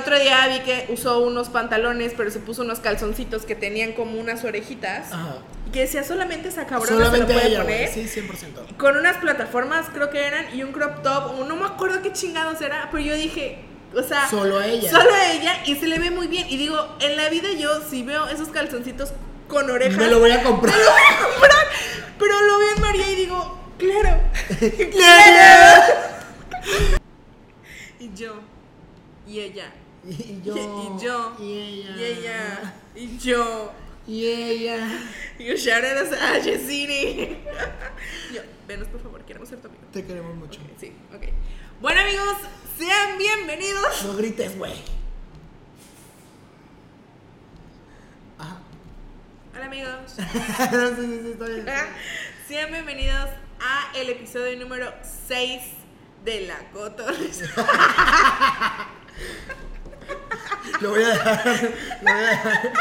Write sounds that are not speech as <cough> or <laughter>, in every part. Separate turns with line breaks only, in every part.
otro día vi que usó unos pantalones, pero se puso unos calzoncitos que tenían como unas orejitas.
Ajá.
Y que decía solamente esa cabrona
Solamente
se lo puede
ella,
poner.
Sí, 100%.
Con unas plataformas, creo que eran, y un crop top, no me acuerdo qué chingados era, pero yo dije, o sea,
Solo a ella.
Solo a ella, y se le ve muy bien. Y digo, en la vida yo, si veo esos calzoncitos con orejas,
Me lo voy a comprar.
me lo voy a comprar. Pero lo veo en María y digo, claro. <laughs> y yo, y ella,
Y yo.
y yo,
Y ella.
y ella, y yo.
Y ella.
Y shout out a Yesini. Yo, venos por favor, queremos ser tu amigo.
Te queremos mucho.
Sí, ok. Bueno amigos, sean bienvenidos.
No grites, güey. Ajá.
Hola amigos. <laughs>
sí, sí, sí, está bien.
Sean bienvenidos a el episodio número 6 de La Cotorrisa. <laughs>
Lo voy a dejar. Lo voy a dejar.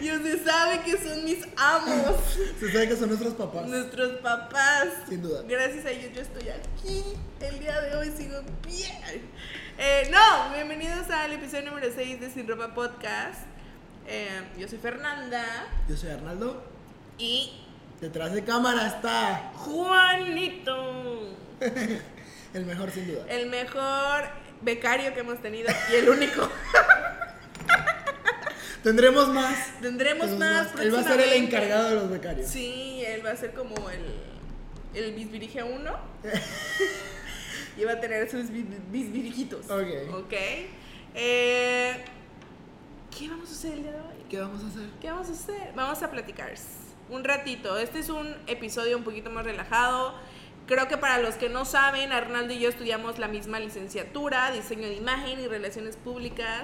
Y se sabe que son mis amos,
Se sabe que son nuestros papás.
nuestros papás.
Sin duda.
Gracias a ellos yo estoy aquí. El día de hoy sigo bien. Eh, no, bienvenidos al episodio número 6 de Sin Ropa Podcast. Eh, yo soy Fernanda
Yo soy Arnaldo.
y
Detrás de cámara está
Juanito. <laughs>
el mejor, sin duda.
El mejor becario que hemos tenido y el único. <laughs>
Tendremos más.
Tendremos
Tendremos
más.
Él va a ser el encargado de los becarios.
Sí, él va a ser como el, el bisbirige 1. <laughs> y va a tener sus bis- bisbirijitos.
Ok.
Ok. Eh, ¿Qué vamos a hacer el día de hoy?
¿Qué vamos a hacer?
¿Qué vamos a hacer? Vamos a platicar un ratito. Este es un episodio un poquito más relajado. Creo que para los que no saben, Arnaldo y yo estudiamos la misma licenciatura, diseño de imagen y relaciones públicas.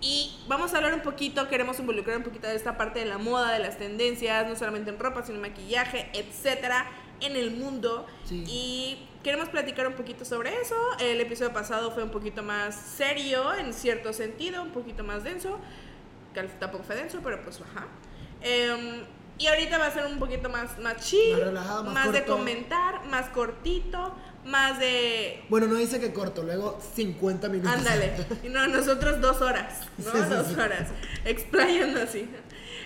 Y vamos a hablar un poquito, queremos involucrar un poquito de esta parte de la moda, de las tendencias, no solamente en ropa, sino en maquillaje, etcétera, en el mundo.
Sí.
Y queremos platicar un poquito sobre eso. El episodio pasado fue un poquito más serio, en cierto sentido, un poquito más denso. Que tampoco fue denso, pero pues ajá. Em, y ahorita va a ser un poquito más, más chill,
Más relajado, más
de
corto.
comentar, más cortito, más de
Bueno, no dice que corto, luego 50 minutos.
Ándale. Y <laughs> no, nosotros dos horas, ¿no?
Sí, sí,
dos
sí.
horas. Explayando así.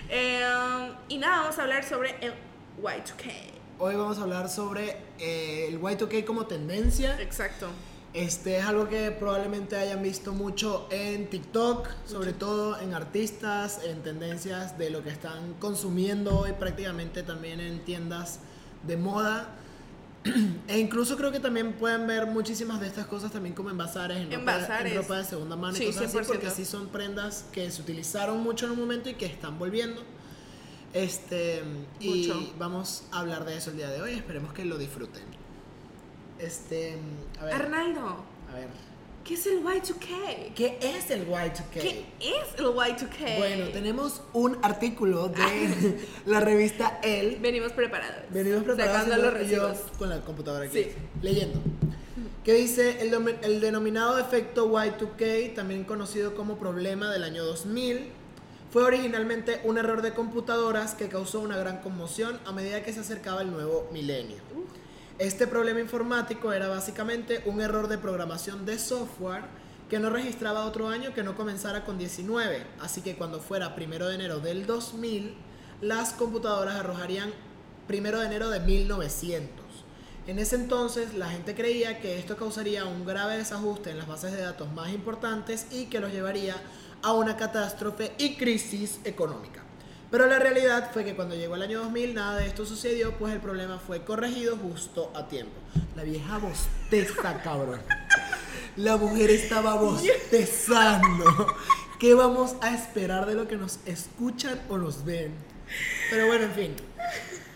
Eh, y nada, vamos a hablar sobre el Y2K.
Hoy vamos a hablar sobre eh, el Y2K como tendencia.
Exacto.
Este es algo que probablemente hayan visto mucho en TikTok, sobre todo en artistas, en tendencias de lo que están consumiendo hoy prácticamente también en tiendas de moda. <clears throat> E incluso creo que también pueden ver muchísimas de estas cosas también como en bazares, en,
En
ropa,
bazares.
en ropa de segunda mano
Sí,
y cosas así,
100%.
porque sí son prendas que se utilizaron mucho en un momento y que están volviendo. Este, y
Mucho.
vamos a hablar de eso el día de hoy, esperemos que lo disfruten. Este, a ver.
Arnaldo,
A ver,
¿qué es el Y2K?
¿qué es el Y2K?
¿Qué es el Y2K?
Bueno, tenemos un artículo de <laughs> la revista Elle.
Venimos preparados.
Venimos preparados
Sacando los
y yo
recibos.
con la computadora aquí,
Sí.
leyendo. Que dice el, el denominado efecto Y2K, también conocido como problema del año 2000, fue originalmente un error de computadoras que causó una gran conmoción a medida que se acercaba el nuevo milenio. Este problema informático era básicamente un error de programación de software que no registraba otro año que no comenzara con 19. Así que cuando fuera primero de enero del 2000, las computadoras arrojarían primero de enero de 1900. En ese entonces la gente creía que esto causaría un grave desajuste en las bases de datos más importantes y que los llevaría a una catástrofe y crisis económica. Pero la realidad fue que cuando llegó el año 2000 nada de esto sucedió, pues el problema fue corregido justo a tiempo. La vieja bosteza, <laughs> cabrón. La mujer estaba bostezando. ¿Qué vamos a esperar de lo que nos escuchan o nos ven? Pero bueno, en fin.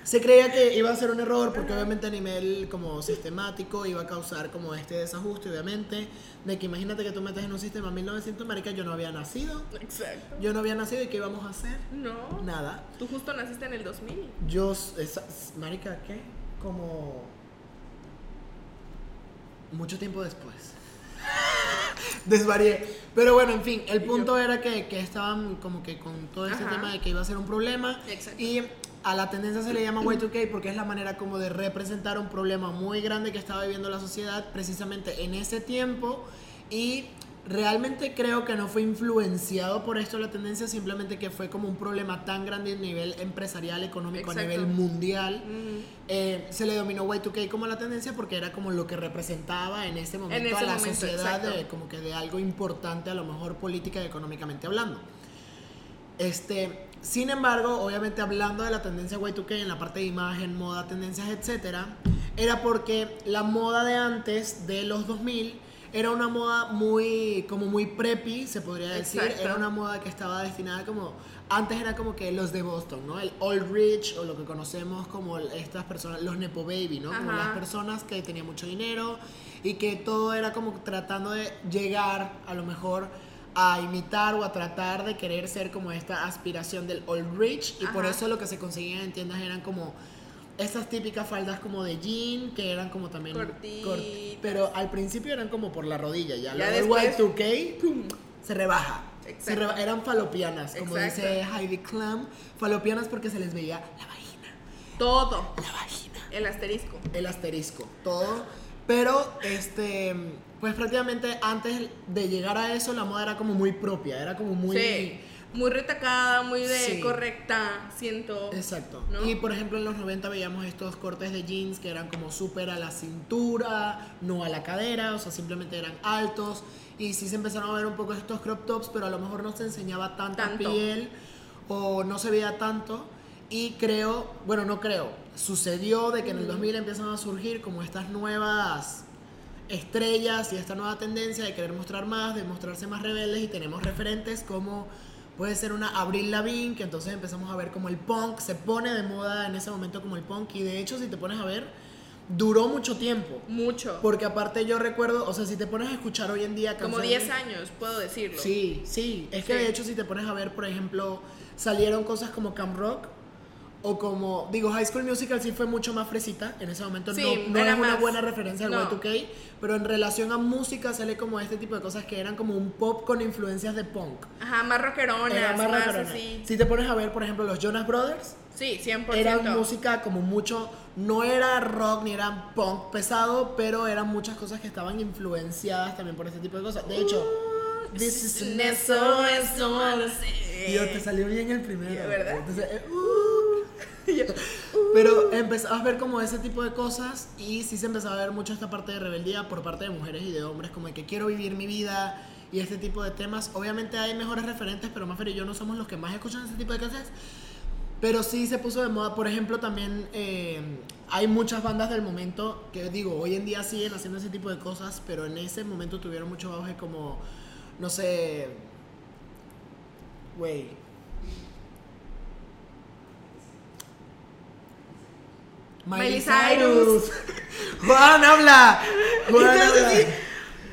Se creía que iba a ser un error porque obviamente a nivel como sistemático iba a causar como este desajuste, obviamente, de que imagínate que tú metes en un sistema 1900, marica, yo no había nacido.
Exacto.
Yo no había nacido y ¿qué íbamos a hacer?
No.
Nada.
Tú justo naciste en el 2000.
Yo, esa- marica, ¿qué? Como mucho tiempo después. <laughs> Desvarié. Pero bueno, en fin, el punto era que, que estaban como que con todo este
Ajá.
tema de que iba a ser un problema.
Exacto.
Y a la tendencia se le llama Y2K porque es la manera como de representar un problema muy grande que estaba viviendo la sociedad precisamente en ese tiempo y realmente creo que no fue influenciado por esto la tendencia, simplemente que fue como un problema tan grande a nivel empresarial, económico, a
Exacto.
nivel mundial.
Mm.
Eh, se le dominó Y2K como la tendencia porque era como lo que representaba en ese momento
ese
a la
momento,
sociedad de, como que de algo importante a lo mejor política y económicamente hablando. Este, sin embargo, obviamente hablando de la tendencia Y2K en la parte de imagen, moda, tendencias, etcétera, era porque la moda de antes de los 2000 era una moda muy como muy preppy, se podría decir,
Exacto.
era una moda que estaba destinada como antes era como que los de Boston, ¿no? El old rich o lo que conocemos como estas personas, los nepo baby, ¿no? Como las personas que tenían mucho dinero y que todo era como tratando de llegar a lo mejor a imitar o a tratar de querer ser como esta aspiración del old rich y por eso lo que se conseguían en tiendas eran como estas típicas faldas como de jean que eran como también
Cortitas.
cort- pero al principio eran como por la rodilla ya,
Ya
luego el
después,
Y2K se rebaja se reba- eran falopianas como
Exacto.
dice Heidi Klum falopianas porque se les veía la vagina
Todo.
la vagina
El asterisco.
el asterisco, todo. Pero, este, pues prácticamente antes de llegar a eso, la moda era como muy propia, era como muy...
Sí. Muy retacada, muy de
Sí.
correcta, siento.
Exacto.
¿No?
Y por ejemplo en los 90 veíamos estos cortes de jeans que eran como súper a la cintura, no a la cadera, o sea, simplemente eran altos. Y sí se empezaron a ver un poco estos crop tops, pero a lo mejor no se enseñaba tanta
Tanto.
piel o no se veía tanto. Y creo, bueno, no creo, sucedió de que en el 2000 empiezan a surgir como estas nuevas estrellas y esta nueva tendencia de querer mostrar más, de mostrarse más rebeldes y tenemos referentes como puede ser una Avril Lavigne, que entonces empezamos a ver como el punk se pone de moda en ese momento como el punk y de hecho si te pones a ver duró mucho tiempo.
Mucho.
Porque aparte yo recuerdo, o sea, si te pones a escuchar hoy en día
Como
canciones-
10 años, puedo decirlo.
Sí, sí. Es que de hecho, si te pones a ver, por ejemplo, salieron cosas como Camp Rock. O como, digo, High School Musical sí fue mucho más fresita. En ese momento
Sí,
no, no
era
es una
más-
buena referencia al
no.
Y2K. Pero en relación a música sale como este tipo de cosas que eran como un pop con influencias de punk.
Ajá, más rockeronas,
Era
más,
más rockerona.
así.
Si te pones a ver, por ejemplo, los Jonas Brothers,
Sí, 100%.
era música como mucho, no era rock ni era punk pesado, pero eran muchas cosas que estaban influenciadas también por este tipo de cosas. De hecho, This is an. Y yo, te salió bien el primero.
¿Verdad?
Entonces, <laughs> Pero empezabas a ver como ese tipo de cosas y sí se empezaba a ver mucho esta parte de rebeldía por parte de mujeres y de hombres, como de que quiero vivir mi vida y este tipo de temas. Obviamente hay mejores referentes, pero Maffer y yo no somos los que más escuchan ese tipo de cosas. Pero sí se puso de moda. Por ejemplo, también eh, hay muchas bandas del momento que digo, hoy en día siguen haciendo ese tipo de cosas, pero en ese momento tuvieron mucho auge como, no sé, güey.
Miley Cyrus.
Juan habla. <laughs> Juan habla.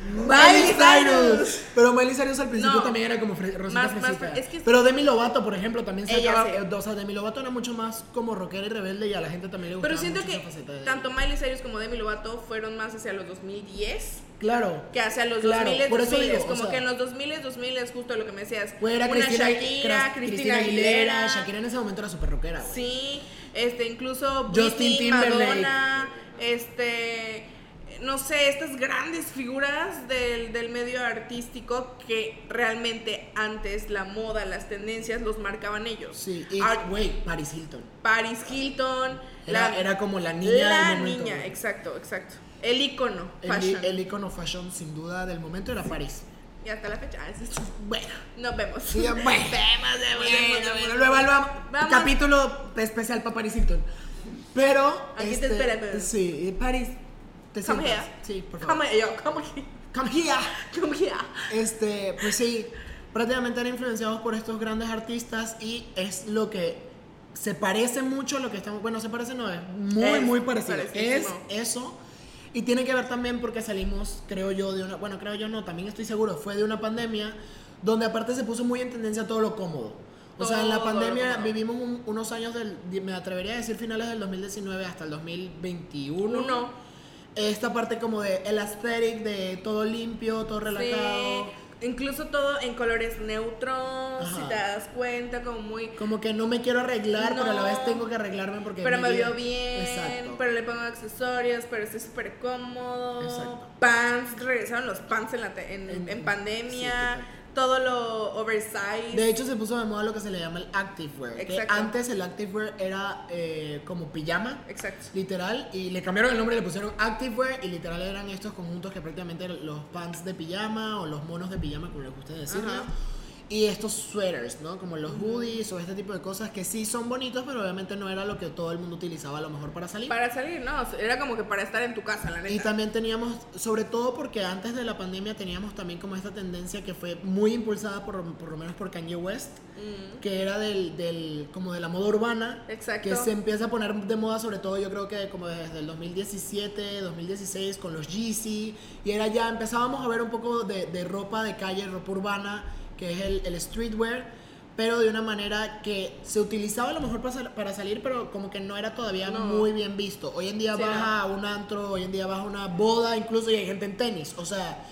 Miley Cyrus. Pero Miley Cyrus al principio
No.
también era como rosita
Más- más es que-
Pero Demi Lovato, por ejemplo, también se acaba, O sea, Demi Lovato era mucho más como rockera y rebelde y a la gente también le gustaba
Pero siento
mucho
que
esa
tanto Miley Cyrus como Demi Lovato fueron más hacia los 2010
Claro.
que hacia los
Claro,
2000
por eso
2000
digo, o
como
sea-
que en los 2000 2000 es justo lo que me decías
Pues era
una
Cristina,
Shakira,
Cras-
Cristina, Aguilera,
Shakira en ese momento era súper rockera, güey.
sí este incluso
Justin
Britney,
Timberlake.
Madonna este no sé estas grandes figuras del, del medio artístico que realmente antes la moda las tendencias los marcaban ellos
Sí, y güey, Paris Hilton.
Paris Hilton
Era,
la-
era como la niña
la
del momento.
niña exacto exacto el icono
El,
fashion
el icono fashion, sin duda, del momento era Paris.
Y hasta la fecha es- es-
Bueno.
nos vemos
Sí, bueno.
vemos, vemos, vemos, vemos.
bueno, luego vamos, capítulo especial para Paris Hilton. Pero.
Aquí te
este,
esperamos.
Sí, Paris. Te
Come
sientas.
here.
Sí, por favor.
Come, yo, come here.
Come here.
Come here.
Este, pues sí, prácticamente eran influenciados por estos grandes artistas y es lo que se parece mucho a lo que estamos. Bueno, se parece, no es muy,
Es
muy parecido. Es eso. Y tiene que ver también porque salimos, creo yo, de una. Bueno, creo yo no, también estoy seguro, fue de una pandemia donde aparte se puso muy en tendencia todo lo cómodo. O sea, en la pandemia vivimos un- unos años del, me atrevería a decir finales del 2019 hasta el 2021
Uno.
esta parte como de el aesthetic de todo limpio, todo relajado.
Sí, Incluso todo en colores neutros,
Ajá.
si te das cuenta, como muy...
Como que no me quiero arreglar, pero a la vez tengo que arreglarme porque.
Pero me veo bien,
Exacto.
pero le pongo accesorios, pero estoy súper cómodo.
Exacto.
Pants, regresaron los pants en, la te- en,
En-
en
sí,
pandemia.
total.
Todo lo oversized.
De hecho, se puso de moda lo que se le llama el activewear. Que
Exacto.
antes el activewear era eh, como pijama.
Exacto.
Literal, y le cambiaron el nombre y le pusieron Activewear y literal eran estos conjuntos que prácticamente eran los pants de pijama o los monos de pijama, como les gusta decirlo.
Ajá.
Y estos sweaters, ¿no? Como los hoodies o este tipo de cosas que sí son bonitos, pero obviamente no era lo que todo el mundo utilizaba a lo mejor para salir.
Para salir, no, era como que para estar en tu casa, la neta.
Y también teníamos, sobre todo porque antes de la pandemia teníamos también como esta tendencia que fue muy impulsada por, por lo menos por Kanye West,
Mm,
que era del, del, como de la moda urbana,
Exacto.
que se empieza a poner de moda sobre todo yo creo que como desde el 2017, 2016 con los Yeezy, y era ya, empezábamos a ver un poco de, de ropa de calle, ropa urbana, que es el, el streetwear, pero de una manera que se utilizaba a lo mejor para, sal- para salir, pero como que no era todavía
No.
muy bien visto. Hoy en día
Sí,
vas
no.
a un antro, hoy en día vas a una boda, incluso y hay gente en tenis, o sea,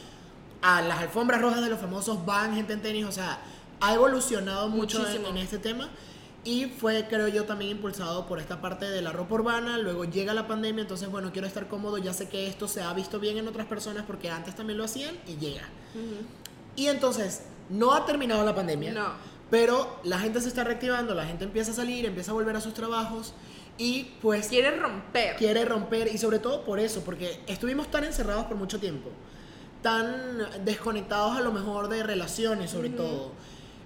a las alfombras rojas de los famosos van gente en tenis, o sea, ha evolucionado mucho en, en este tema. Y fue, creo yo, también impulsado por esta parte de la ropa urbana. Luego llega la pandemia, entonces, bueno, quiero estar cómodo. Ya sé que esto se ha visto bien en otras personas porque antes también lo hacían y llega.
Ujú.
Y entonces, no ha terminado la pandemia.
No.
Pero la gente se está reactivando, la gente empieza a salir, empieza a volver a sus trabajos. Y pues
Quiere romper.
quiere romper y sobre todo por eso, porque estuvimos tan encerrados por mucho tiempo, tan desconectados a lo mejor de relaciones sobre todo.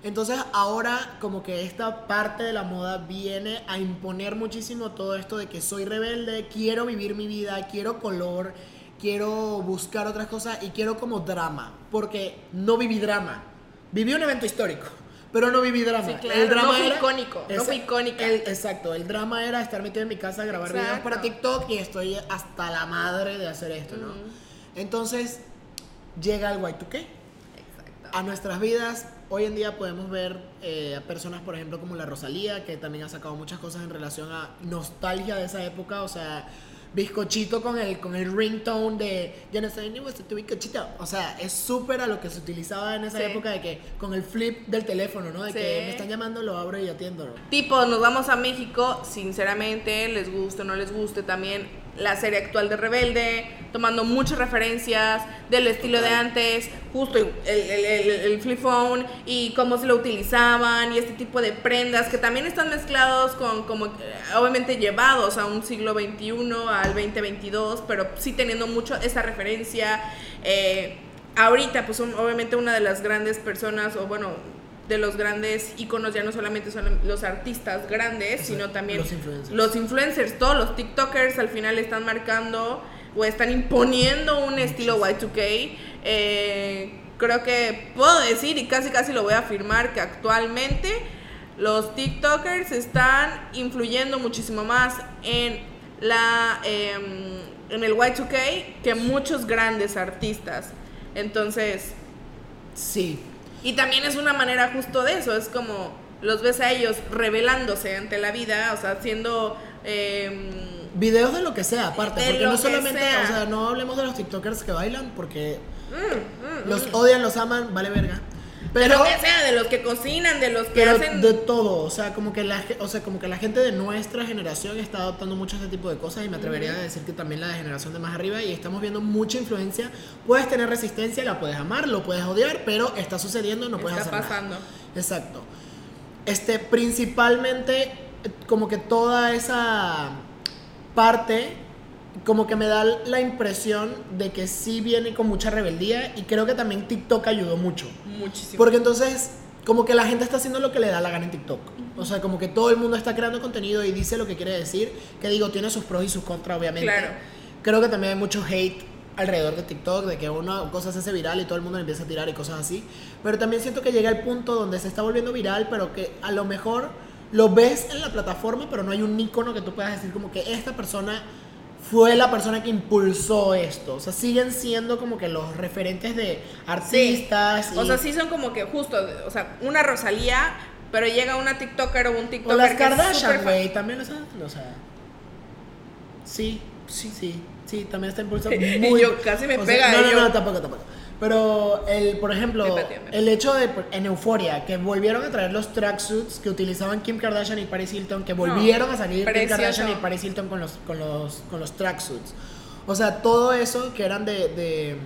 Entonces ahora como que esta parte de la moda viene a imponer muchísimo todo esto de que soy rebelde, quiero vivir mi vida, quiero color, quiero buscar otras cosas y quiero como drama, porque no viví drama, viví un evento histórico. Pero no viví drama.
Sí, claro, no fue icónico, no fue icónica.
el- exacto, el drama era estar metido en mi casa, grabar videos
Exacto.
para TikTok y estoy hasta la madre de hacer esto, ¿no? Entonces, llega el Y2K
Exacto.
a nuestras vidas. Hoy en día podemos ver eh, a personas, por ejemplo, como la Rosalía, que también ha sacado muchas cosas en relación a nostalgia de esa época, o sea, bizcochito con el, con el ringtone de ya no sé ni vos tu bizcochito. O sea, es súper a lo que se utilizaba en esa
Sí.
época de que con el flip del teléfono, ¿no? De
Sí.
que me están llamando, lo abro y atiendo.
Tipo, nos vamos a México, sinceramente, les guste o no les guste, también la serie actual de Rebelde, tomando muchas referencias del estilo de antes, justo el, el, el- el flip phone y cómo se lo utilizaban y este tipo de prendas que también están mezclados con, como, eh, obviamente llevados a un siglo XXI, al 2022, pero sí teniendo mucho esa referencia. eh, ahorita, pues obviamente una de las grandes personas, o bueno, de los grandes iconos ya no solamente son los artistas grandes, sino también
los influencers.
los influencers, todos los TikTokers al final están marcando o están imponiendo un estilo Y2K. Eh, creo que puedo decir y casi casi lo voy a afirmar que actualmente los TikTokers están influyendo muchísimo más en la em, en el Y2K que muchos grandes artistas. Entonces,
Sí,
y también es una manera justo de eso, es como los ves a ellos revelándose ante la vida, o sea, haciendo... em,
Videos de lo que sea, aparte, porque no solamente,
sea.
o sea, no hablemos de los TikTokers que bailan, porque
mm, mm,
los
mm.
odian, los aman, vale verga. Pero,
que sea, de los que cocinan, de los que
pero
hacen...
de todo, o sea, como que la, o sea, como que la gente de nuestra generación está adoptando mucho este tipo de cosas y me atrevería a decir que también la de generación de más arriba y estamos viendo mucha influencia. Puedes tener resistencia, la puedes amar, lo puedes odiar, pero está sucediendo, no puedes
está
hacer nada.
pasando.
Exacto. Este, principalmente, como que toda esa parte, como que me da la impresión de que sí viene con mucha rebeldía y creo que también TikTok ayudó mucho.
Muchísimo.
Porque entonces, como que la gente está haciendo lo que le da la gana en TikTok. O sea, como que todo el mundo está creando contenido y dice lo que quiere decir, que digo, tiene sus pros y sus contras, obviamente.
Claro.
Creo que también hay mucho hate alrededor de TikTok, de que una cosa se hace viral y todo el mundo le empieza a tirar y cosas así. Pero también siento que llega el punto donde se está volviendo viral, pero que a lo mejor lo ves en la plataforma, pero no hay un icono que tú puedas decir como que esta persona fue la persona que impulsó esto. O sea, siguen siendo como que los referentes de artistas.
O
y-
sea, sí son como que justo, o sea, una Rosalía, pero llega una TikToker o un TikToker
O las
que
Kardashian, güey, también las hacen, o sea. Sí, sí, sí, sí, también está impulsando <laughs>
Y
muy.
yo casi me
o sea,
pega
No, no, no, tampoco, tampoco. Pero, el, por ejemplo, el hecho de, en Euphoria, que volvieron a traer los tracksuits que utilizaban Kim Kardashian y Paris Hilton, que volvieron a salir Kim
precioso.
Kardashian y Paris Hilton con los, con los, con los tracksuits. O sea, todo eso que eran de... de-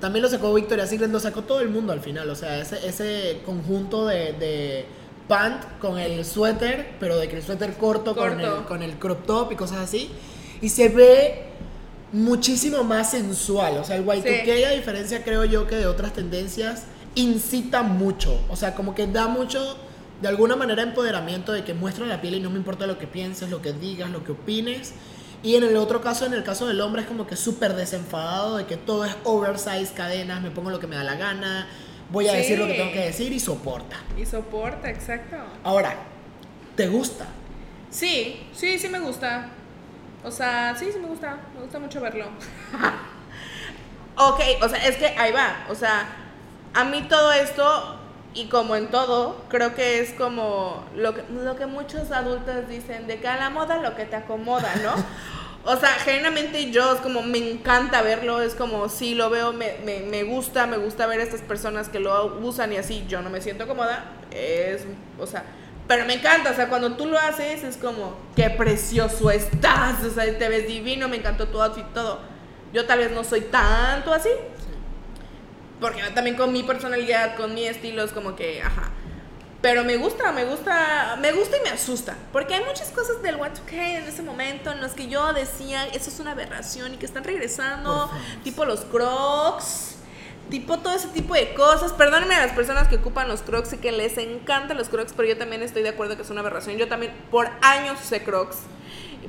también lo sacó Victoria's Secret, lo sacó todo el mundo al final. O sea, ese, ese conjunto de, de pant con el suéter, pero de que el suéter corto, Con,
Corto.
el, con el crop top y cosas así. Y se ve muchísimo más sensual. O sea, el Y2K,
Sí.
a diferencia, creo yo, que de otras tendencias, incita mucho. O sea, como que da mucho, de alguna manera, empoderamiento de que muestra la piel y no me importa lo que pienses, lo que digas, lo que opines. Y en el otro caso, en el caso del hombre, es como que súper desenfadado de que todo es oversize, cadenas, me pongo lo que me da la gana, voy a
Sí.
decir lo que tengo que decir y soporta.
Y soporta, exacto.
Ahora, ¿te gusta?
Sí, sí, sí me gusta. O sea, sí, sí me gusta. Me gusta mucho verlo. ok, o sea, es que ahí va. O sea, a mí todo esto, y como en todo, creo que es como lo que, lo que muchos adultos dicen, de que a la moda lo que te acomoda, ¿no? <laughs> O sea, genuinamente yo es como me encanta verlo, es como si lo veo, me, me, me gusta, me gusta ver a estas personas que lo usan y así, yo no me siento cómoda, es, o sea, pero me encanta, o sea, cuando tú lo haces es como, qué precioso estás, o sea, te ves divino, me encantó tu outfit, todo. Yo tal vez no soy tanto así, porque también con mi personalidad, con mi estilo es como que, ajá. Pero me gusta, me gusta, me gusta y me asusta. Porque hay muchas cosas del Y2K en ese momento en los que yo decía, eso es una aberración y que están regresando, tipo los crocs, tipo todo ese tipo de cosas. Perdónenme a las personas que ocupan los crocs y que les encantan los crocs, pero yo también estoy de acuerdo que es una aberración. Yo también por años usé crocs,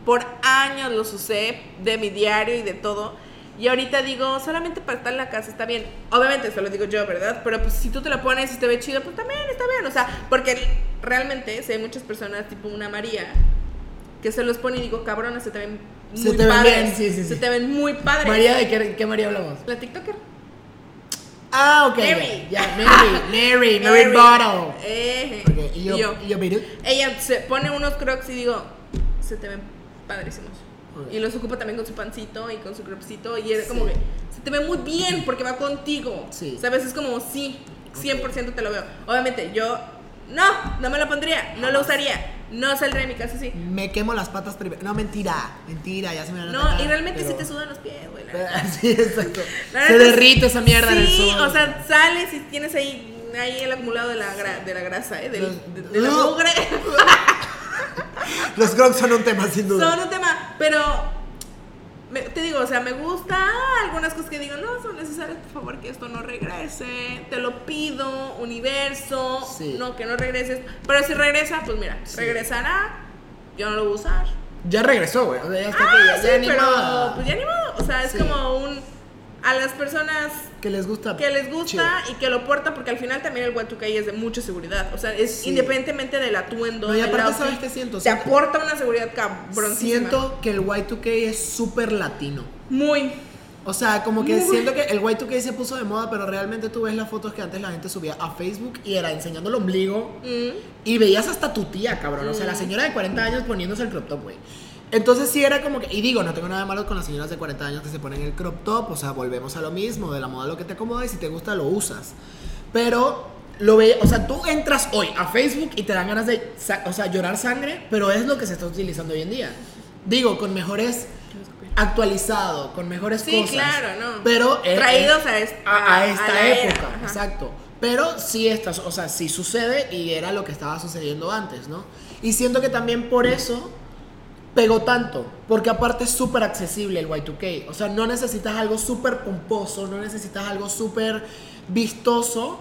por años los usé de mi diario y de todo. Y ahorita digo, solamente para estar en la casa está bien. Obviamente, eso lo digo yo, ¿verdad? Pero pues si tú te lo pones y te ve chido, pues también está bien. O sea, porque realmente sé muchas personas, tipo una María, que se los pone y digo, cabronas, se te ven muy
Se te ven
padres.
bien, sí, sí, sí.
Se te ven muy padres.
María, ¿de qué, qué María hablamos?
La TikToker.
Ah, ok.
Mary.
Ya, ya, Mary, <laughs> Mary, Mary Bottle.
Eh,
Ok, ¿Y yo,
y yo.
y yo, Beirut?
Ella se pone unos crocs y digo, se te ven padrísimos. Y los ocupa también con su pancito y con su cropcito. Y es
Sí.
como que se te ve muy bien porque va contigo.
Sí.
¿Sabes? Es como, sí, 100% te lo veo. Obviamente, yo no, no me lo pondría, no lo usaría. No saldría de mi casa así.
Me quemo las patas primero. No, mentira. Mentira, ya se me van a
No,
atacar,
y realmente
pero-
sí te sudan los pies, güey. <laughs> neta.
sí, exacto. Se derrite esa mierda en el
Sí,
sol.
o sea, sales y tienes ahí, ahí el acumulado de la, gra- de la grasa, ¿eh? Del,
Los-
de, de la mugre. <laughs>
Los crocs son un tema, sin duda.
Son un tema, pero me- te digo, o sea, me gusta algunas cosas que digo, no son necesarias, por favor, que esto no regrese, te lo pido, universo,
Sí.
no, que no regreses, pero si regresa, pues mira,
Sí.
regresará, yo no lo voy a usar.
Ya regresó, güey. O sea, ya está
Ah,
ya,
sí,
ya
pero
modo.
pues ya ni modo, o sea, es como un, a las personas
Que les gusta.
que les gusta
chido.
y que lo portan porque al final también el Y2K es de mucha seguridad. O sea, es
Sí.
independientemente del atuendo.
No, y aparte,
outfit,
¿sabes qué siento?
Te
Siento-
aporta una seguridad cabroncísima.
Siento que el Y2K es súper latino.
Muy.
O sea, como que
Muy.
siento que el Y2K se puso de moda, pero realmente tú ves las fotos que antes la gente subía a Facebook y era enseñando el ombligo
Mm.
y veías hasta tu tía, cabrón. O sea, la señora de 40 años poniéndose el crop top, güey. Entonces sí era como que, y digo, no tengo nada de malo con las señoras de 40 años que se ponen el crop top, o sea, volvemos a lo mismo, de la moda lo que te acomoda y si te gusta lo usas. Pero lo ve, o sea, tú entras hoy a Facebook y te dan ganas de, o sea, llorar sangre, pero es lo que se está utilizando hoy en día. Digo, con mejores actualizado, con mejores
Sí,
cosas.
claro, no.
Pero es-
Traídos
es-
a est-
a, a
a-
esta
a la era,
época, exacto. Pero sí estás, o sea, sí sucede y era lo que estaba sucediendo antes, ¿no? Y siento que también por eso pegó tanto, porque aparte es súper accesible el Y2K. O sea, no necesitas algo súper pomposo, no necesitas algo súper vistoso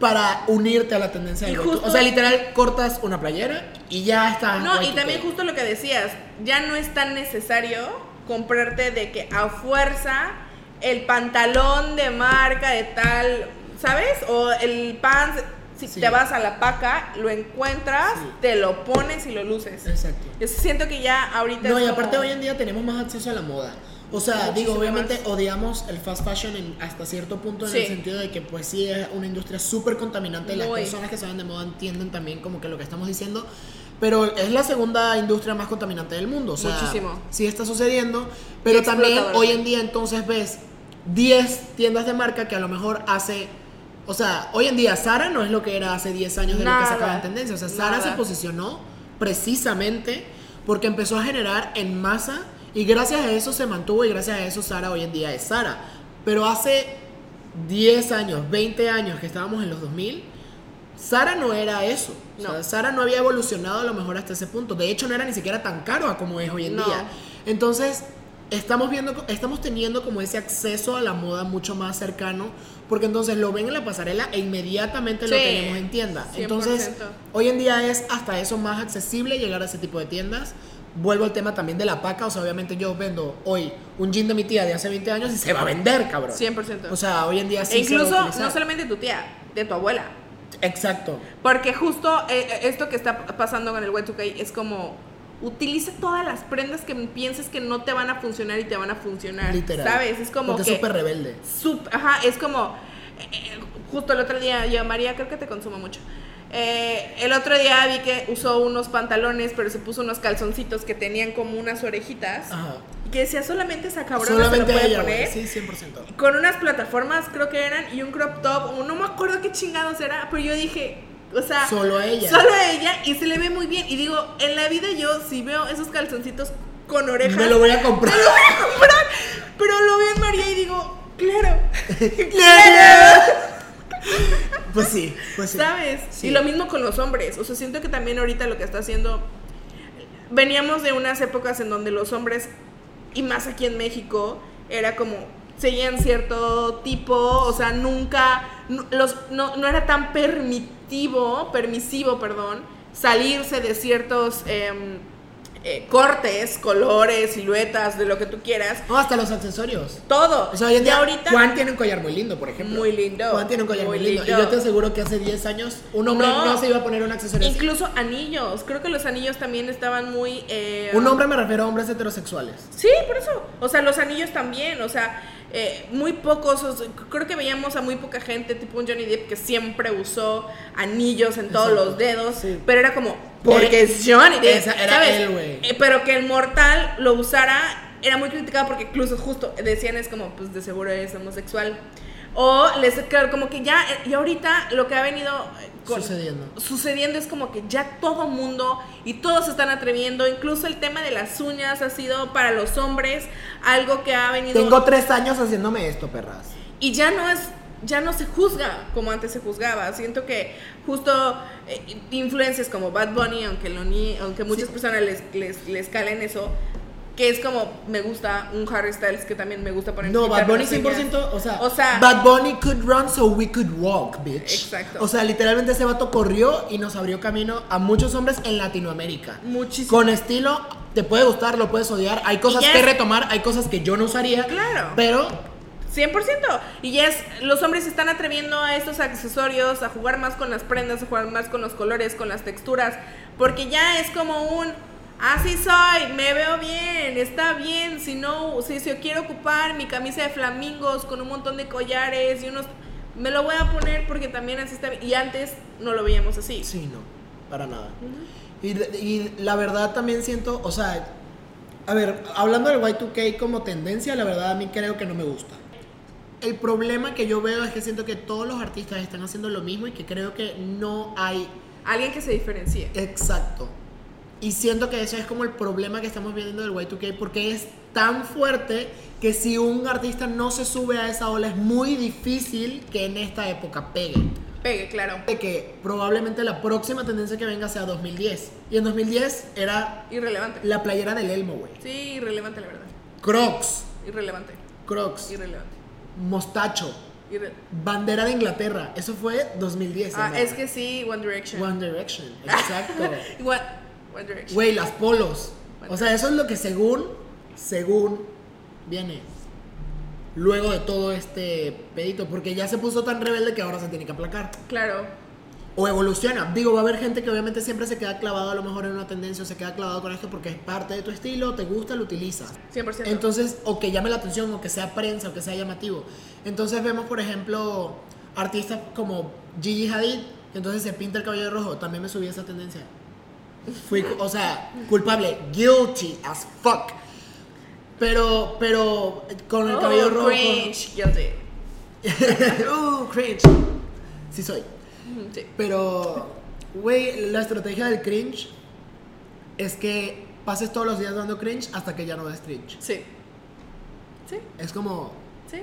para unirte a la tendencia del Y2K.
justo-
O sea, literal, cortas una playera y ya está.
No, y
Y2K.
también justo lo que decías, ya no es tan necesario comprarte de que a fuerza el pantalón de marca de tal, ¿sabes? O el pants, si
Sí.
te vas a la paca, lo encuentras,
Sí.
te lo pones y lo luces.
Exacto.
Yo siento que ya ahorita
No, y aparte
como-
hoy en día tenemos más acceso a la moda. O sea,
Muchísimo
digo, obviamente
más.
odiamos el fast fashion en- hasta cierto punto en
Sí.
el sentido de que pues sí es una industria súper contaminante y las personas que saben de moda entienden también como que lo que estamos diciendo. Pero es la segunda industria más contaminante del mundo. O sea,
Muchísimo.
sí está sucediendo. Pero también hoy en día entonces ves 10 tiendas de marca que a lo mejor hace. O sea, hoy en día Sara no es lo que era hace 10 años de lo que sacaba en tendencia. O sea, Sara se posicionó precisamente porque empezó a generar en masa y gracias a eso se mantuvo y gracias a eso Sara hoy en día es Sara. Pero hace 10 años, 20 años que estábamos en los 2000, Sara no era eso. O sea,
No.
Sara no había evolucionado a lo mejor hasta ese punto. De hecho, no era ni siquiera tan caro a como es hoy en
No.
día. Entonces, estamos viendo, estamos teniendo como ese acceso a la moda mucho más cercano, porque entonces lo ven en la pasarela e inmediatamente lo tenemos en tienda.
100%.
Entonces, hoy en día es hasta eso más accesible llegar a ese tipo de tiendas. Vuelvo al tema también de la paca, o sea, obviamente yo vendo hoy un jean de mi tía de hace 20 años y se va a vender, cabrón.
100%.
O sea, hoy en día sí
e
se va a
incluso,
utilizar.
no solamente tu tía, de tu abuela.
Exacto.
Porque justo eh, esto que está pasando con el Y2K es como utiliza todas las prendas que pienses que no te van a funcionar y te van a funcionar.
Literal.
¿Sabes? Es como
Porque
que
es súper rebelde.
sup- ajá, es como eh, eh, justo el otro día yo María creo que te consumo mucho. Eh, el otro día vi que usó unos pantalones, pero se puso unos calzoncitos que tenían como unas orejitas.
Ajá.
Que decía solamente esa cabrona
Solamente
se lo puede
ella,
poner.
güey. Sí, 100%.
Con unas plataformas, creo que eran, y un crop top, no me acuerdo qué chingados era, pero yo dije, o sea,
Solo a ella.
Solo a ella, y se le ve muy bien. Y digo, en la vida yo, si veo esos calzoncitos con orejas,
Me lo voy a comprar.
me lo voy a comprar. Pero lo veo en María y digo, claro, <laughs> <laughs>
Pues sí, pues sí.
¿sabes?
Sí.
Y lo mismo con los hombres. O sea, siento que también ahorita lo que está haciendo. Veníamos de unas épocas en donde los hombres, y más aquí en México, era como. Seguían cierto tipo, o sea, nunca. no- Los, no, no era tan permitivo, permisivo, perdón, salirse de ciertos em, eh, cortes, colores, siluetas, de lo que tú quieras.
No, hasta los accesorios.
Todo.
O sea, hoy en día
ahorita.
Juan tiene un collar muy lindo, por ejemplo.
Muy lindo.
Juan tiene un collar muy,
Muy
lindo.
lindo.
Y yo te aseguro que hace 10 años un hombre no,
No.
se iba a poner un accesorio así.
Incluso anillos. Creo que los anillos también estaban muy. eh,
Un hombre me refiero a hombres heterosexuales.
Sí, por eso. O sea, los anillos también. O sea, eh, muy pocos. o sea, creo que veíamos a muy poca gente, tipo un Johnny Depp, que siempre usó anillos en todos
Exacto.
los dedos.
Sí.
Pero era como. Porque es Johnny Depp.
Era
¿sabes?
él.
Eh, pero que el mortal lo usara. Era muy criticado porque incluso justo decían es como, pues de seguro es homosexual. O les, claro, como que ya, y ahorita lo que ha venido eh, con-
Sucediendo.
sucediendo es como que ya todo mundo y todos se están atreviendo, incluso el tema de las uñas ha sido para los hombres algo que ha venido
Tengo tres años haciéndome esto, perras.
y ya no es ya no se juzga como antes se juzgaba. Siento que justo eh, influencias como Bad Bunny, aunque lo aunque muchas
Sí.
personas les, les, les calen eso, que es como me gusta un Harry Styles que también me gusta poner
No, Bad Bunny
las uñas.
100%, o sea,
O sea-
Bad Bunny could run so we could walk, bitch.
Exacto.
O sea, literalmente ese vato corrió y nos abrió camino a muchos hombres en Latinoamérica.
Muchísimo.
Con estilo, te puede gustar, lo puedes odiar, hay cosas que retomar, hay cosas que yo no usaría.
Claro.
Pero
100%. Y ya es, los hombres se están atreviendo a estos accesorios, a jugar más con las prendas, a jugar más con los colores, con las texturas, porque ya es como un, así soy, me veo bien, está bien, si no, si, si yo quiero ocupar mi camisa de flamingos con un montón de collares y unos, me lo voy a poner porque también así está bien. Y antes no lo veíamos así.
Sí, no, para nada. y, y la verdad también siento, o sea, a ver, hablando del Y2K como tendencia, la verdad a mí creo que no me gusta. El problema que yo veo es que siento que todos los artistas están haciendo lo mismo y que creo que no hay
Alguien que se diferencie.
exacto. Y siento que eso es como el problema que estamos viendo del Y2K porque es tan fuerte que si un artista no se sube a esa ola es muy difícil que en esta época pegue.
Pegue, claro.
de que probablemente la próxima tendencia que venga sea 2010. Y en 2010 era
Irrelevante.
la playera del Elmo, güey.
Sí, irrelevante la verdad.
Crocs,
Irrelevante.
Crocs,
Irrelevante.
mostacho,
Irre-
bandera de Inglaterra. Eso fue 2010.
Ah, es que sí, One Direction.
One Direction, exacto. <laughs>
One, Direction.
Güey, las polos. O sea, eso es lo que según, según viene luego de todo este pedito. Porque ya se puso tan rebelde que ahora se tiene que aplacar.
Claro.
o evoluciona. Digo, va a haber gente que obviamente siempre se queda clavado a lo mejor en una tendencia o se queda clavado con esto porque es parte de tu estilo, te gusta, lo utilizas.
100%.
Entonces, o que llame la atención, o que sea prensa, o que sea llamativo. Entonces vemos, por ejemplo, artistas como Gigi Hadid, entonces se pinta el cabello rojo. También me subí a esa tendencia. Fui, o sea, culpable, guilty as fuck. Pero, pero con el
Oh,
cabello rojo.
cringe, guilty.
uh, <laughs> cringe. Sí soy.
Sí.
Pero, güey, la estrategia del cringe es que pases todos los días dando cringe hasta que ya no des cringe.
Sí. Sí,
Es como,
sí.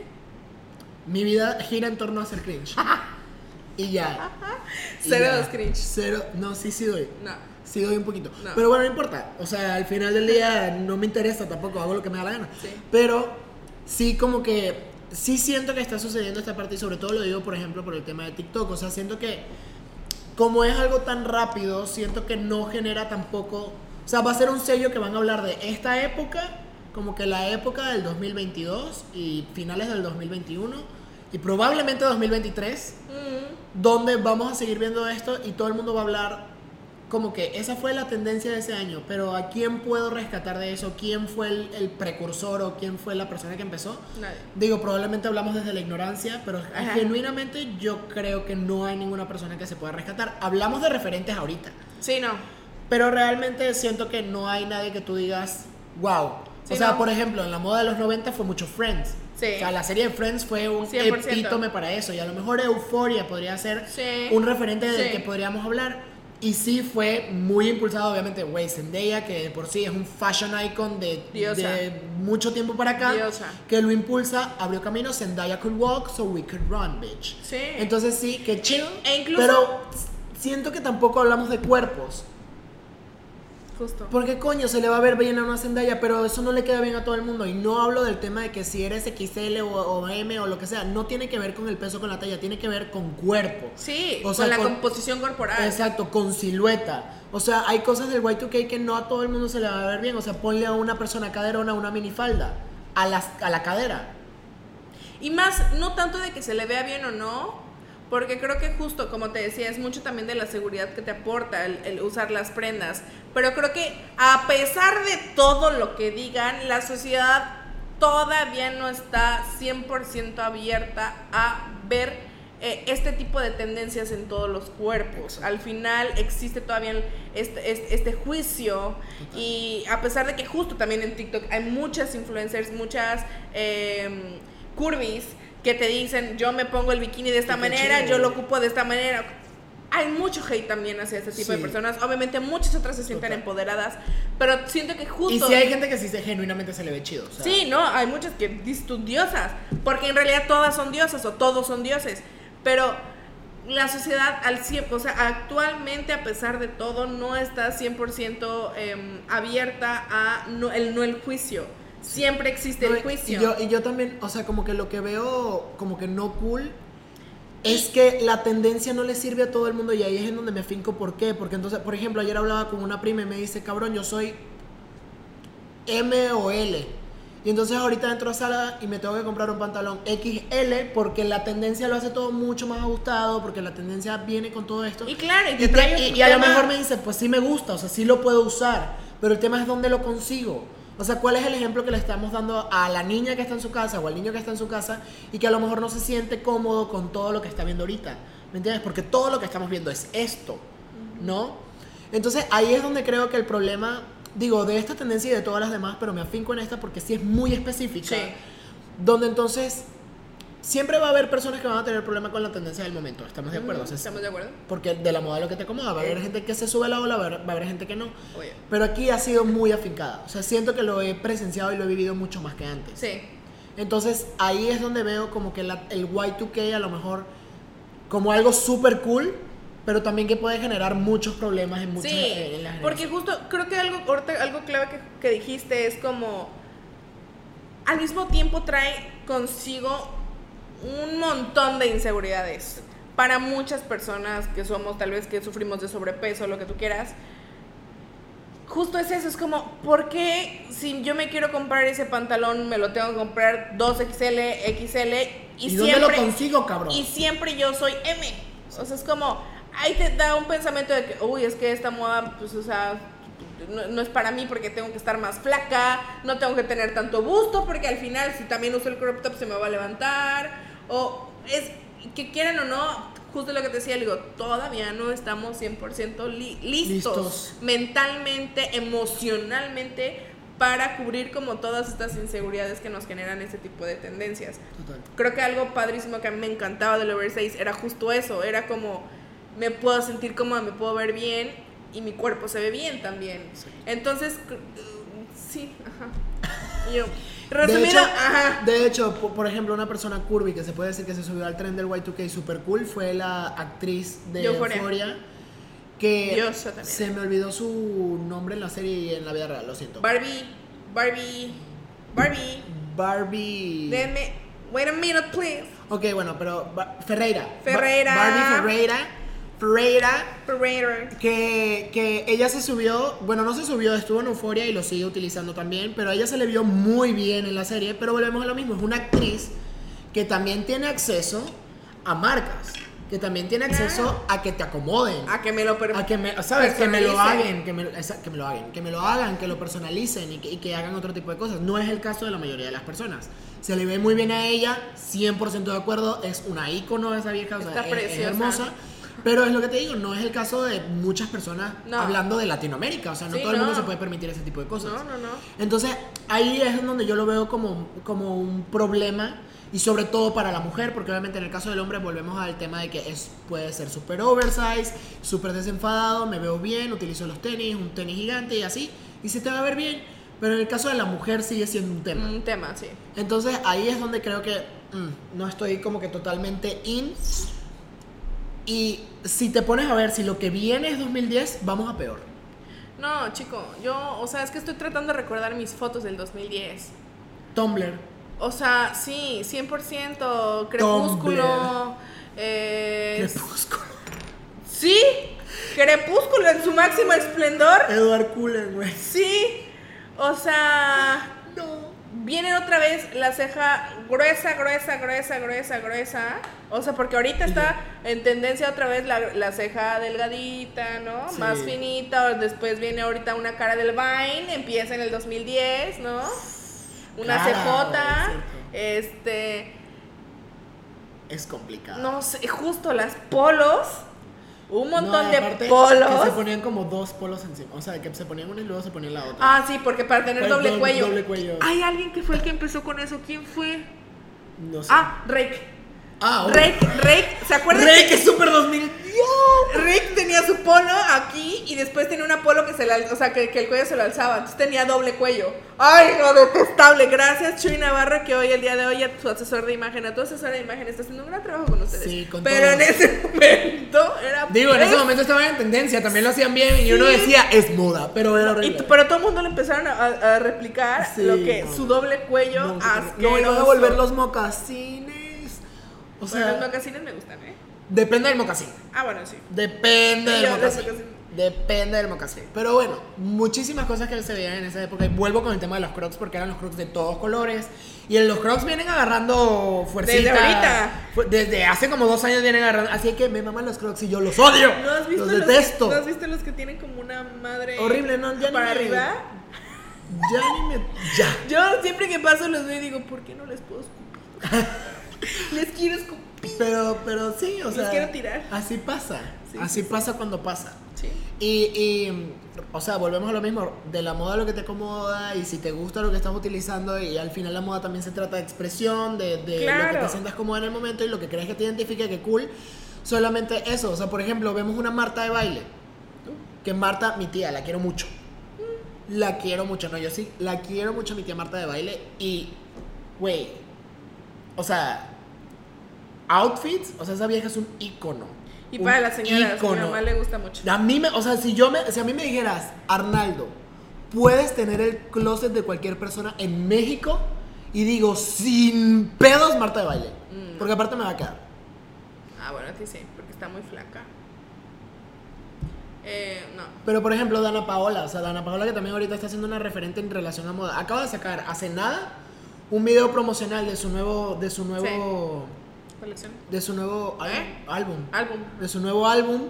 mi vida gira en torno a hacer cringe. <laughs> y ya.
Cero dos cringe.
Cero, no, sí, sí doy.
No.
Sí doy un poquito.
No.
Pero bueno, no importa. O sea, al final del día no me interesa tampoco, hago lo que me da la gana.
Sí.
Pero sí como que, sí siento que está sucediendo esta parte y sobre todo lo digo, por ejemplo, por el tema de TikTok. O sea, siento que como es algo tan rápido, siento que no genera tampoco... O sea, va a ser un sello que van a hablar de esta época, como que la época del 2022 y finales del 2021 y probablemente 2023
Mm,
donde vamos a seguir viendo esto y todo el mundo va a hablar como que esa fue la tendencia de ese año, pero ¿a quién puedo rescatar de eso? ¿Quién fue el, el precursor o quién fue la persona que empezó?
nadie.
Digo, probablemente hablamos desde la ignorancia, pero
Ajá.
genuinamente yo creo que no hay ninguna persona que se pueda rescatar. Hablamos de referentes ahorita,
Sí, no.
pero realmente siento que no hay nadie que tú digas, wow.
Sí,
o sea,
no.
por ejemplo, en la moda de los 90 fue mucho Friends.
Sí.
O sea, la serie de Friends fue un
100%.
epítome para eso. Y a lo mejor Euphoria podría ser
Sí.
un referente del que podríamos hablar. Y sí fue muy impulsado, obviamente, güey, Zendaya, que de por sí es un fashion icon de, de mucho tiempo para acá.
Diosa.
Que lo impulsa, abrió camino, Zendaya could walk, so we could run, bitch.
Sí.
Entonces sí, que chill.
e incluso-
Pero siento que tampoco hablamos de cuerpos.
Justo.
Porque coño, se le va a ver bien a una Zendaya, pero eso no le queda bien a todo el mundo. Y no hablo del tema de que si eres XL o, o M o lo que sea, no tiene que ver con el peso, con la talla, tiene que ver con cuerpo.
Sí,
O sea,
con la
con-
composición corporal.
Exacto, con silueta. O sea, hay cosas del Y2K que no a todo el mundo se le va a ver bien. O sea, ponle a una persona caderona una minifalda a la, a la cadera.
Y más, no tanto de que se le vea bien o no, porque creo que justo, como te decía, es mucho también de la seguridad que te aporta el, el usar las prendas. Pero creo que a pesar de todo lo que digan, la sociedad todavía no está 100% abierta a ver eh, este tipo de tendencias en todos los cuerpos. Al final existe todavía este, este, este juicio y a pesar de que justo también en TikTok hay muchas influencers, muchas eh, curvis que te dicen yo me pongo el bikini de esta
Qué
manera, yo lo ocupo de esta manera. Hay mucho hate también hacia este tipo de
Sí.
personas. Obviamente muchas otras se sienten
Total.
empoderadas, pero siento que justo...
Y si hay gente que sí se, genuinamente se le ve chido. o sea,
Sí, no, hay muchas que dices tú diosas, porque en realidad todas son diosas o todos son dioses, pero la sociedad al 100, o sea, actualmente a pesar de todo no está 100% em, abierta a no, el no el juicio. Siempre existe
No,
el juicio.
Y yo, y yo también, o sea, como que lo que veo como que no cool es que la tendencia no le sirve a todo el mundo y ahí es en donde me finco por qué. Porque entonces, por ejemplo, ayer hablaba con una prima y me dice, cabrón, yo soy M o L. Y entonces ahorita entro a sala y me tengo que comprar un pantalón XL porque la tendencia lo hace todo mucho más ajustado, porque la tendencia viene con todo esto.
Y claro, y
Y,
te
a lo mejor me dice, pues sí me gusta, o sea, sí lo puedo usar, pero el tema es dónde lo consigo. O sea, ¿cuál es el ejemplo que le estamos dando a la niña que está en su casa o al niño que está en su casa y que a lo mejor no se siente cómodo con todo lo que está viendo ahorita? ¿Me entiendes? Porque todo lo que estamos viendo es esto, ¿no? Entonces ahí es donde creo que el problema, digo, de esta tendencia y de todas las demás, pero me afinco en esta porque sí es muy específica,
Sí.
donde entonces siempre va a haber personas que van a tener problema con la tendencia del momento, ¿estamos de acuerdo?
Ujú,
O sea,
¿Estamos de acuerdo?
porque de la moda lo que te acomoda, va a haber gente que se sube a la ola, va a haber, va a haber gente que no.
Oye.
Pero aquí ha sido muy afincada. O sea, siento que lo he presenciado y lo he vivido mucho más que antes.
Sí.
Entonces ahí es donde veo como que la- el Y2K a lo mejor como algo súper cool, pero también que puede generar muchos problemas en muchas
Sí,
eh, en las
porque justo creo que algo, algo clave que, que dijiste es como al mismo tiempo trae consigo un montón de inseguridades para muchas personas que somos tal vez que sufrimos de sobrepeso, lo que tú quieras. Justo es eso, es como, ¿por qué si yo me quiero comprar ese pantalón me lo tengo que comprar 2XL, XL y,
¿Y, dónde lo
siempre
consigo, cabrón?
y siempre yo soy M. O sea, es como, ahí te da un pensamiento de que, uy, es que esta moda, pues, o sea, no, no es para mí porque tengo que estar más flaca, no tengo que tener tanto busto porque al final si también uso el crop top se me va a levantar. O es, que quieran o no, justo lo que te decía, digo, todavía no estamos 100% li- listos,
Listos.
mentalmente, emocionalmente para cubrir como todas estas inseguridades que nos generan ese tipo de tendencias.
Total.
Creo que algo padrísimo que a mí me encantaba del oversize era justo eso, era como me puedo sentir cómoda, me puedo ver bien y mi cuerpo se ve bien también.
Sí.
Entonces, sí, ajá. <laughs> Y yo,
De
resumido,
hecho,
ajá.
de hecho, po- por ejemplo, una persona curvy que se puede decir que se subió al tren del Y2K super cool fue la actriz de
Euphoria.
Euphoria. que se me olvidó su nombre en la serie y en la vida real, lo siento.
Barbie, Barbie, Barbie,
Barbie.
denme, wait a minute please.
Ok, bueno, pero Ferreira.
Ferreira.
Barbie Ferreira. Ferreira.
Ferreira.
Que, que ella se subió, bueno, no se subió, estuvo en Euforia y lo sigue utilizando también, pero a ella se le vio muy bien en la serie, pero volvemos a lo mismo, es una actriz que también tiene acceso a marcas, que también tiene acceso a que te acomoden,
A que me lo
a que me, ¿sabes? Que me lo hagan, que me, que me lo hagan, que me lo hagan, que lo personalicen y que, y que hagan otro tipo de cosas. No es el caso de la mayoría de las personas. Se le ve muy bien a ella, 100% de acuerdo, es una ícono esa vieja, o sea,
Está
es- es, hermosa. Pero es lo que te digo, no es el caso de muchas personas
No.
hablando de Latinoamérica, o sea, no
Sí,
todo el mundo
no.
se puede permitir ese tipo de cosas.
No, no, no.
Entonces, ahí es donde yo lo veo como, como un problema y sobre todo para la mujer, porque obviamente en el caso del hombre volvemos al tema de que es, puede ser súper oversize, súper desenfadado, me veo bien, utilizo los tenis, un tenis gigante y así, y se te va a ver bien, pero en el caso de la mujer sigue siendo un tema.
Un tema, sí.
Entonces ahí es donde creo que mm, no estoy como que totalmente in. Y si te pones a ver si lo que viene es 2010, vamos a peor.
No, chico, yo, o sea, es que estoy tratando de recordar mis fotos del 2010.
Tumblr.
O sea, sí, 100% crepúsculo. eh,
Crepúsculo.
sí, crepúsculo en su máximo esplendor.
Edward Cullen, güey.
Sí, o sea,
No.
Viene otra vez la ceja gruesa, gruesa, gruesa, gruesa, gruesa. O sea, porque ahorita está en tendencia otra vez la, la ceja delgadita, ¿no?
Sí.
Más finita. Después viene ahorita una cara del Vine, empieza en el 2010, ¿no? Una
Cara, es
este,
Es complicado.
no sé, justo las polos, un montón
No,
de polos.
Que se ponían como dos polos encima. O sea, que se ponían una y luego se ponían la otra.
Ah, sí, porque para tener doble
doble-
cuello.
doble cuello.
Hay alguien que fue el que empezó con eso. ¿Quién fue?
No sé.
Ah, Rake.
ah ok.
Rake, Rake, ¿se acuerdan?
Rey,
que-
es super 2000.
Rick tenía su polo aquí y después tenía una polo que se le, al- o sea, que, que el cuello se lo alzaba. Entonces tenía doble cuello. Ay, no, detestable. Gracias, Chuy Navarro, que hoy, el día de hoy, a tu asesor de imagen, a tu asesor de imagen, está haciendo un gran trabajo con ustedes.
Sí, con
Pero en ese momento era.
Digo, en ese
es-
momento estaban en tendencia, también lo hacían bien y uno decía, es moda, pero era
Y,
horrible.
t- pero todo el mundo le empezaron a, replicar
Sí,
lo que
no.
su doble cuello
No,
asqueroso.
no, y van a volver los mocasines. O
Bueno,
sea,
los mocasines me gustan, ¿eh?
Depende del mocasín.
Ah, bueno, sí.
Depende del mocasín. Depende del mocasín. Pero bueno, muchísimas cosas que se veían en esa época. Y vuelvo con el tema de los crocs porque eran los crocs de todos colores. Y en los crocs vienen agarrando fuercita.
Desde ahorita.
Desde hace como dos años vienen agarrando. Así que me maman los crocs y yo los odio.
¿No has visto
los
los,
detesto.
¿No has visto los que tienen como una madre
Horrible, no, ya ni
para
me-
arriba?
Ya ni me. Ya.
Yo siempre que paso los veo y digo, ¿por qué no les puedo escupir? <laughs> les quiero escupir.
Pero, pero sí, o
Los
sea.
quiero tirar.
Así pasa.
Sí,
así
sí,
pasa cuando pasa.
Sí.
Y, y, o sea, volvemos a lo mismo, de la moda lo que te acomoda y si te gusta lo que estás utilizando y al final la moda también se trata de expresión, de, de lo que
Claro.
te sientas cómoda en el momento y lo que crees que te identifique, que cool. Solamente eso, o sea, por ejemplo, vemos una Marta de baile, que Marta, mi tía, la quiero mucho. La quiero mucho, no, yo sí, la quiero mucho mi tía Marta de baile y, güey, o sea, outfits, o sea, esa vieja es un icono.
Y para las señoras, mi
ícono.
mamá le gusta mucho.
A mí me, o sea, si yo me, si a mí me dijeras, Arnaldo, puedes tener el closet de cualquier persona en México y digo, sin pedos, Marta de baile.
Mm.
Porque aparte me va a quedar.
Ah, bueno, ti sí, porque está muy flaca. Eh, no.
Pero por ejemplo, Dana Paola, o sea, Dana Paola que también ahorita está haciendo una referente en relación a moda. Acaba de sacar hace nada un video promocional de su nuevo, de su nuevo,
Colección.
de su nuevo
¿Eh?
álbum,
Álbum.
de su nuevo álbum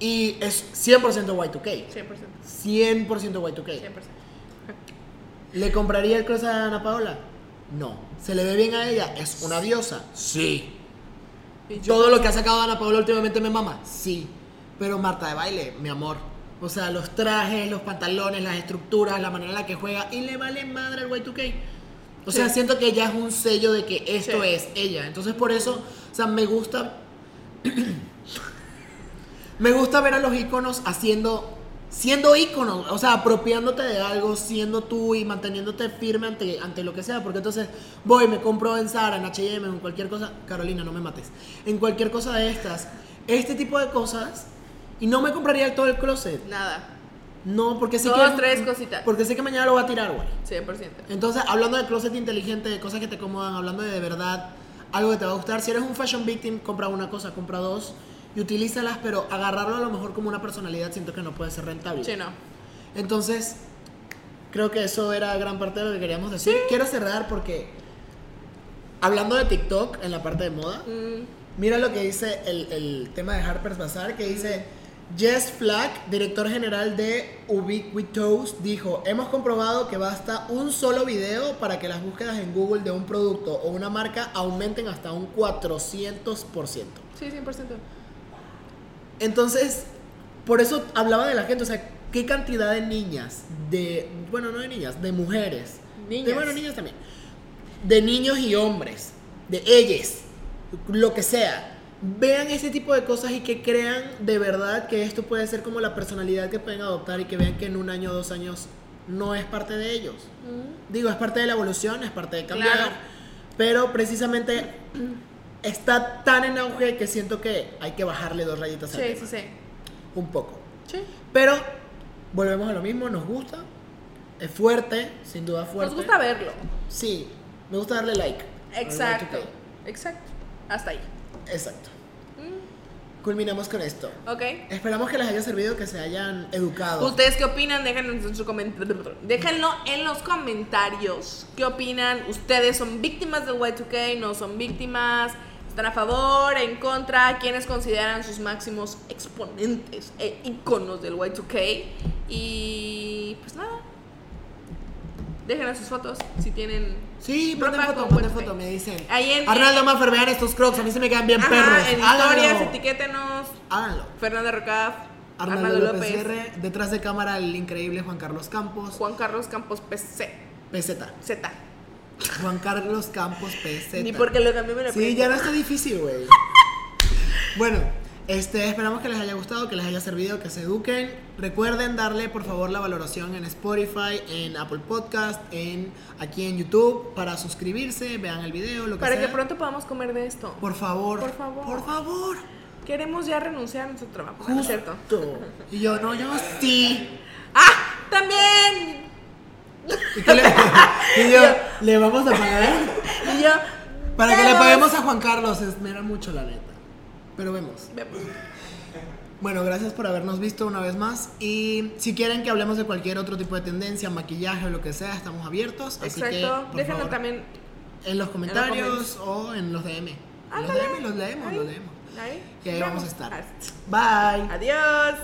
y es 100% Y2K.
100%.
100% Y2K.
100%.
¿Le compraría el cross a Ana Paola? No. ¿Se le ve bien a ella? ¿Es una diosa? Sí. ¿Todo lo que ha sacado Ana Paola últimamente me mama? Sí. Pero Marta de baile, mi amor. O sea, los trajes, los pantalones, las estructuras, la manera en la que juega. Y le vale madre al Y2K. O sea, siento que ella es un sello de que esto
Sí.
es ella. Entonces, por eso, o sea, me gusta. <clears throat> me gusta ver a los iconos haciendo. Siendo íconos, o sea, apropiándote de algo, siendo tú y manteniéndote firme ante, ante lo que sea. Porque entonces voy, me compro en Zara, en HM, en cualquier cosa. Carolina, no me mates. En cualquier cosa de estas. Este tipo de cosas. Y no me compraría todo el closet.
Nada.
No, porque sé
Dos,
que.
tres cositas.
Porque sé que mañana lo va a tirar, güey.
100%.
Entonces, hablando de closet inteligente, de cosas que te acomodan, hablando de de verdad algo que te va a gustar, si eres un fashion victim, compra una cosa, compra dos y utilízalas, pero agarrarlo a lo mejor como una personalidad siento que no puede ser rentable.
Sí, no.
Entonces, creo que eso era gran parte de lo que queríamos decir. Quiero cerrar porque, hablando de TikTok en la parte de moda,
Mm,
mira lo que dice el, el tema de Harper's Bazaar, que dice, Jess Flack, director general de Ubiquitous, dijo, hemos comprobado que basta un solo video para que las búsquedas en Google de un producto o una marca aumenten hasta un 400%.
sí, 100%.
Entonces, por eso hablaba de la gente, o sea, qué cantidad de niñas, de, bueno, no de niñas, de mujeres,
Niñas.
de, bueno, niños también, de niños y hombres, de ellas, lo que sea, vean ese tipo de cosas y que crean de verdad que esto puede ser como la personalidad que pueden adoptar y que vean que en un año o dos años no es parte de ellos.
Mm,
Digo, es parte de la evolución, es parte de cambiar,
Claro.
pero precisamente está tan en auge que siento que hay que bajarle dos rayitas al
Sí,
tema.
sí, sí.
Un poco.
Sí.
Pero volvemos a lo mismo, nos gusta, es fuerte, sin duda fuerte.
Nos gusta verlo.
Sí, me gusta darle like. al
Exacto.
Y2K.
Exacto. Hasta ahí.
Exacto.
Mm,
Culminamos con esto.
Ok.
Esperamos que les haya servido, que se hayan educado.
¿Ustedes qué opinan? Déjenlo en, su Déjenlo en los comentarios. ¿Qué opinan? ¿Ustedes son víctimas del Y2K? ¿No son víctimas? ¿Están a favor? ¿En contra? ¿Quiénes consideran sus máximos exponentes e iconos del Y2K? Y pues nada. Déjenos sus fotos si tienen.
Sí, ponte foto, ponte
Y2K.
foto, me dicen.
Ahí en-
Arnaldo Maffer, vean estos crocs, a mí se me quedan bien
Ajá,
perros.
en historias, etiquétenos.
Háganlo.
Fernanda Recaf,
Arnaldo,
Arnaldo
López,
López,
R, detrás de cámara el increíble Juan Carlos Campos,
Juan Carlos Campos PC.
PZ.
Z.
Juan Carlos Campos PZ.
Ni porque lo cambié me lo
Sí, ya no está difícil, güey. <laughs> bueno, este, esperamos que les haya gustado, que les haya servido, que se eduquen. Recuerden darle, por favor, la valoración en Spotify, en Apple Podcast, en aquí en YouTube, para suscribirse, vean el video, lo que
Para
sea.
que pronto podamos comer de esto.
Por favor.
Por favor.
Por favor.
Queremos ya renunciar a nuestro trabajo. ¿no es cierto?
Justo. Y yo, no, yo sí. <laughs>
¡Ah! ¡También!
¿Y, qué le, <laughs> y yo, ¿le vamos a pagar? <laughs>
Y yo.
Para que le paguemos a Juan Carlos, es mera mucho la neta. Pero vemos.
Vemos.
Bueno, gracias por habernos visto una vez más. Y si quieren que hablemos de cualquier otro tipo de tendencia, maquillaje o lo que sea, estamos abiertos. Así que,
Exacto.
favor,
también.
en los comentarios o en los DM. En los. DM los leemos,
Ahí.
los leemos.
Ahí.
Y ahí vamos a estar.
Ah,
Bye.
Adiós.